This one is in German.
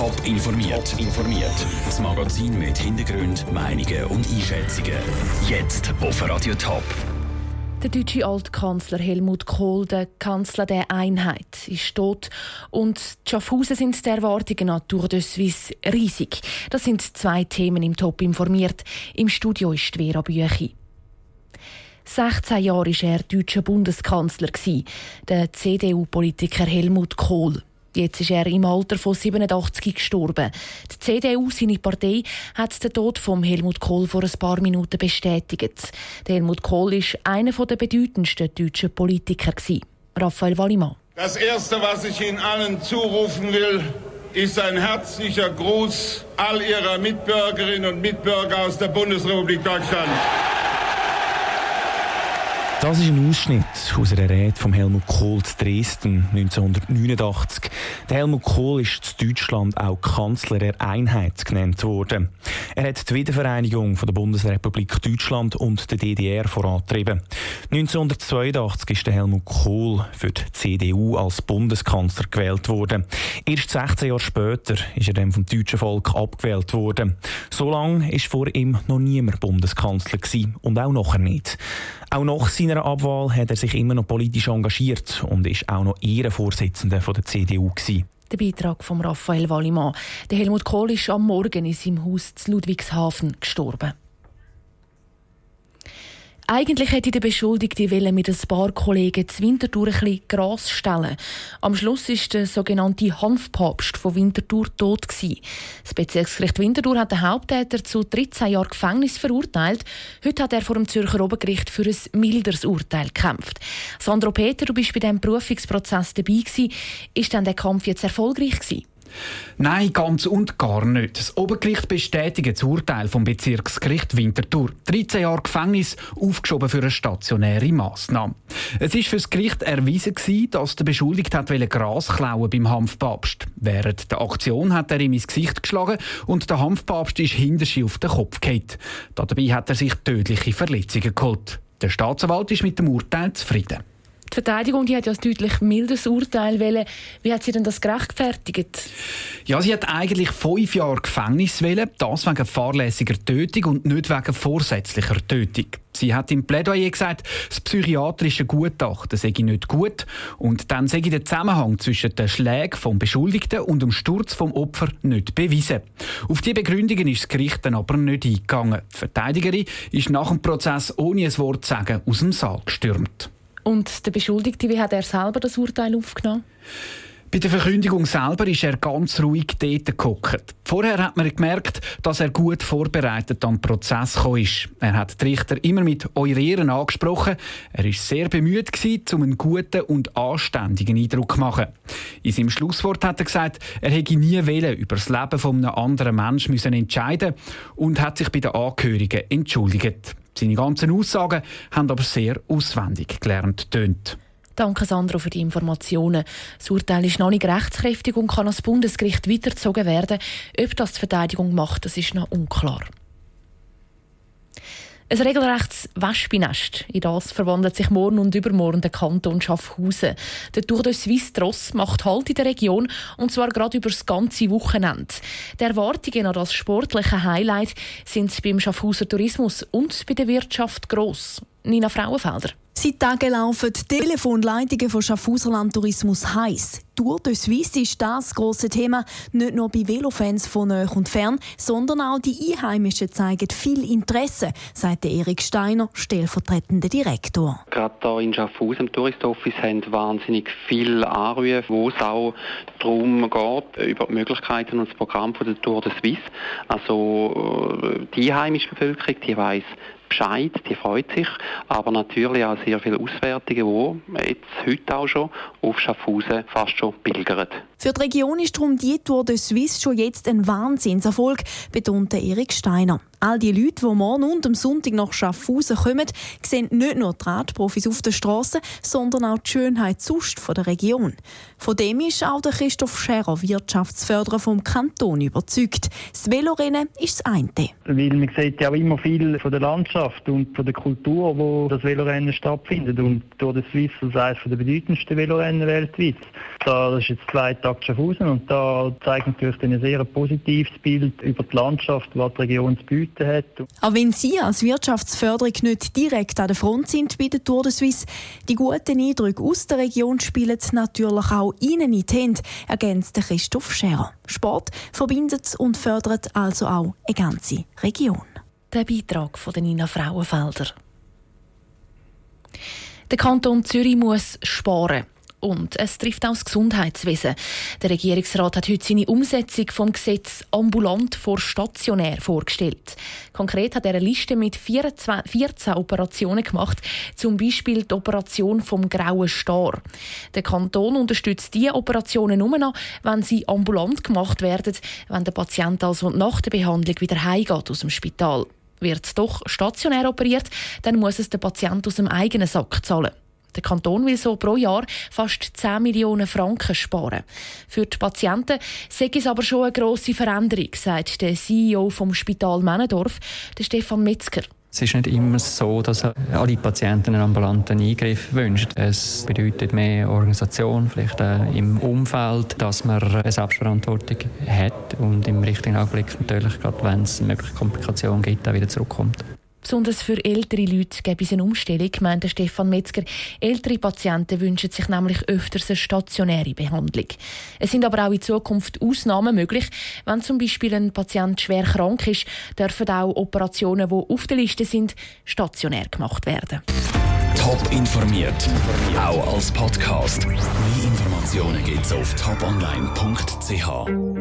Top informiert. informiert. Das Magazin mit Hintergrund, Meinungen und Einschätzungen. Jetzt auf Radio Top. Der deutsche Altkanzler Helmut Kohl, der Kanzler der Einheit, ist tot und Schaffhausen sind der Erwartungen nach Tour Suisse riesig. Das sind zwei Themen im Top informiert. Im Studio ist Vera Büchi. 16 Jahre war er deutscher Bundeskanzler, der CDU-Politiker Helmut Kohl. Jetzt ist er im Alter von 87 gestorben. Die CDU, seine Partei, hat den Tod von Helmut Kohl vor ein paar Minuten bestätigt. Der Helmut Kohl ist einer der bedeutendsten deutschen Politiker. Raphael Wallimann. Das Erste, was ich Ihnen allen zurufen will, ist ein herzlicher Gruß all Ihrer Mitbürgerinnen und Mitbürger aus der Bundesrepublik Deutschland. Das ist ein Ausschnitt aus einer Rede von Helmut Kohl zu Dresden 1989. Der Helmut Kohl ist in Deutschland auch Kanzler der Einheit genannt worden. Er hat die Wiedervereinigung von der Bundesrepublik Deutschland und der DDR vorantrieben. 1982 ist der Helmut Kohl für die CDU als Bundeskanzler gewählt worden. Erst 16 Jahre später ist er dann vom deutschen Volk abgewählt worden. So lange ist vor ihm noch niemand Bundeskanzler gewesen und auch nachher nicht. Auch nach seiner Abwahl hat er sich immer noch politisch engagiert und ist auch noch Ehrenvorsitzender der CDU gewesen. Der Beitrag von Raphael Wallimann. Der Helmut Kohl ist am Morgen in seinem Haus zu Ludwigshafen gestorben. Eigentlich hätte der Beschuldigte mit ein paar Kollegen zu Winterthur ein bisschen Gras stellen. Am Schluss ist der sogenannte Hanfpapst von Winterthur tot gewesen. Das Bezirksgericht Winterthur hat den Haupttäter zu 13 Jahren Gefängnis verurteilt. Heute hat er vor dem Zürcher Obergericht für ein milderes Urteil gekämpft. Sandro Peter, du bist bei diesem Prüfungsprozess dabei gewesen. Ist denn der Kampf jetzt erfolgreich gewesen? Nein, ganz und gar nicht. Das Obergericht bestätigt das Urteil vom Bezirksgericht Winterthur. 13 Jahre Gefängnis, aufgeschoben für eine stationäre Massnahme. Es ist für das Gericht erwiesen gewesen, dass der Beschuldigte hat Gras klauen beim Hanfpapst. Während der Aktion hat er ihm ins Gesicht geschlagen und der Hanfpapst ist hinter auf den Kopf gefallen. Dabei hat er sich tödliche Verletzungen geholt. Der Staatsanwalt ist mit dem Urteil zufrieden. Die Verteidigung die hat ja ein deutlich mildes Urteil wollen. Wie hat sie denn das gerechtfertigt? Ja, sie hat eigentlich fünf Jahre Gefängnis wollen, das wegen fahrlässiger Tötung und nicht wegen vorsätzlicher Tötung. Sie hat im Plädoyer gesagt, das psychiatrische Gutachten sei nicht gut und dann sei der Zusammenhang zwischen den Schlägen vom Beschuldigten und dem Sturz vom Opfer nicht bewiesen. Auf die Begründungen ist das Gericht dann aber nicht eingegangen. Die Verteidigerin ist nach dem Prozess ohne ein Wort zu sagen aus dem Saal gestürmt. Und der Beschuldigte, wie hat er selber das Urteil aufgenommen? Bei der Verkündigung selber ist er ganz ruhig dort gehockt. Vorher hat man gemerkt, dass er gut vorbereitet am Prozess ist. Er hat die Richter immer mit «Eure Ehren» angesprochen. Er war sehr bemüht, um einen guten und anständigen Eindruck zu machen. In seinem Schlusswort hat er gesagt, er hätte nie wählen über das Leben von einem anderen Menschen müssen entscheiden und hat sich bei den Angehörigen entschuldigt. Seine ganzen Aussagen haben aber sehr auswendig gelernt tönt. Danke, Sandro, für die Informationen. Das Urteil ist noch nicht rechtskräftig und kann ans Bundesgericht weitergezogen werden. Ob das die Verteidigung macht, das ist noch unklar. Ein regelrechtes Wespennest. In das verwandelt sich morgen und übermorgen der Kanton Schaffhausen. Der Tour de Suisse Tross macht Halt in der Region und zwar gerade über das ganze Wochenende. Die Erwartungen an das sportliche Highlight sind beim Schaffhauser Tourismus und bei der Wirtschaft gross. Nina Frauenfelder. Seit Tagen laufen die Telefonleitungen von Schaffhauserland Tourismus heiß. Tour de Suisse ist das große Thema, nicht nur bei Velofans von nahe und fern, sondern auch die Einheimischen zeigen viel Interesse, sagt Erik Steiner, stellvertretender Direktor. Gerade hier in Schaffhausen im Tourist Office haben wahnsinnig viele Anrufe, wo es auch darum geht, über die Möglichkeiten und das Programm der Tour de Suisse. Also äh, die einheimische Bevölkerung, die weiß Bescheid, die freut sich, aber natürlich auch sehr viele Auswärtige, die jetzt heute auch schon auf Schaffhausen fast schon pilgern. Für die Region ist darum die Tour de Suisse schon jetzt ein Wahnsinnserfolg, betonte Erik Steiner. All die Leute, die morgen und am Sonntag nach Schaffhausen kommen, sehen nicht nur die Radprofis auf der Straße, sondern auch die Schönheit sonst von der Region. Von dem ist auch der Christoph Scherer, Wirtschaftsförderer vom Kanton, überzeugt. Das Velorennen ist das eine. Weil man sieht ja auch immer viel von der Landschaft und von der Kultur, wo das Velorennen stattfindet. Und durch das Swiss ist eines der bedeutendsten Velorennen weltweit. Das ist jetzt zwei Tage Schaffhausen und da zeigt natürlich ein sehr positives Bild über die Landschaft, was die Region zu bieten hat. Auch wenn Sie als Wirtschaftsförderung nicht direkt an der Front sind bei der Tour de Suisse, die guten Eindrücke aus der Region spielen natürlich auch Ihnen in die Hände, ergänzt Christoph Scherer. Sport verbindet und fördert also auch eine ganze Region. Der Beitrag von Nina Frauenfelder. Der Kanton Zürich muss sparen. Und es trifft auch das Gesundheitswesen. Der Regierungsrat hat heute seine Umsetzung vom Gesetz ambulant vor stationär vorgestellt. Konkret hat er eine Liste mit 14 Operationen gemacht, zum Beispiel die Operation vom grauen Star. Der Kanton unterstützt diese Operationen nur noch, wenn sie ambulant gemacht werden, wenn der Patient also nach der Behandlung wieder heimgeht aus dem Spital. Wird doch stationär operiert, dann muss es der Patient aus dem eigenen Sack zahlen. Der Kanton will so pro Jahr fast 10 Millionen Franken sparen. Für die Patienten sei es aber schon eine grosse Veränderung, sagt der CEO vom Spital Männendorf, Stefan Metzger. Es ist nicht immer so, dass alle Patienten einen ambulanten Eingriff wünschen. Es bedeutet mehr Organisation, vielleicht im Umfeld, dass man eine Selbstverantwortung hat und im richtigen Augenblick natürlich, gerade wenn es mögliche Komplikationen gibt, auch wieder zurückkommt. Besonders für ältere Leute gäbe es eine Umstellung, meinte Stefan Metzger. Ältere Patienten wünschen sich nämlich öfters eine stationäre Behandlung. Es sind aber auch in Zukunft Ausnahmen möglich. Wenn zum Beispiel ein Patient schwer krank ist, dürfen auch Operationen, die auf der Liste sind, stationär gemacht werden. Top informiert, auch als Podcast. Mehr Informationen gibt es auf toponline.ch.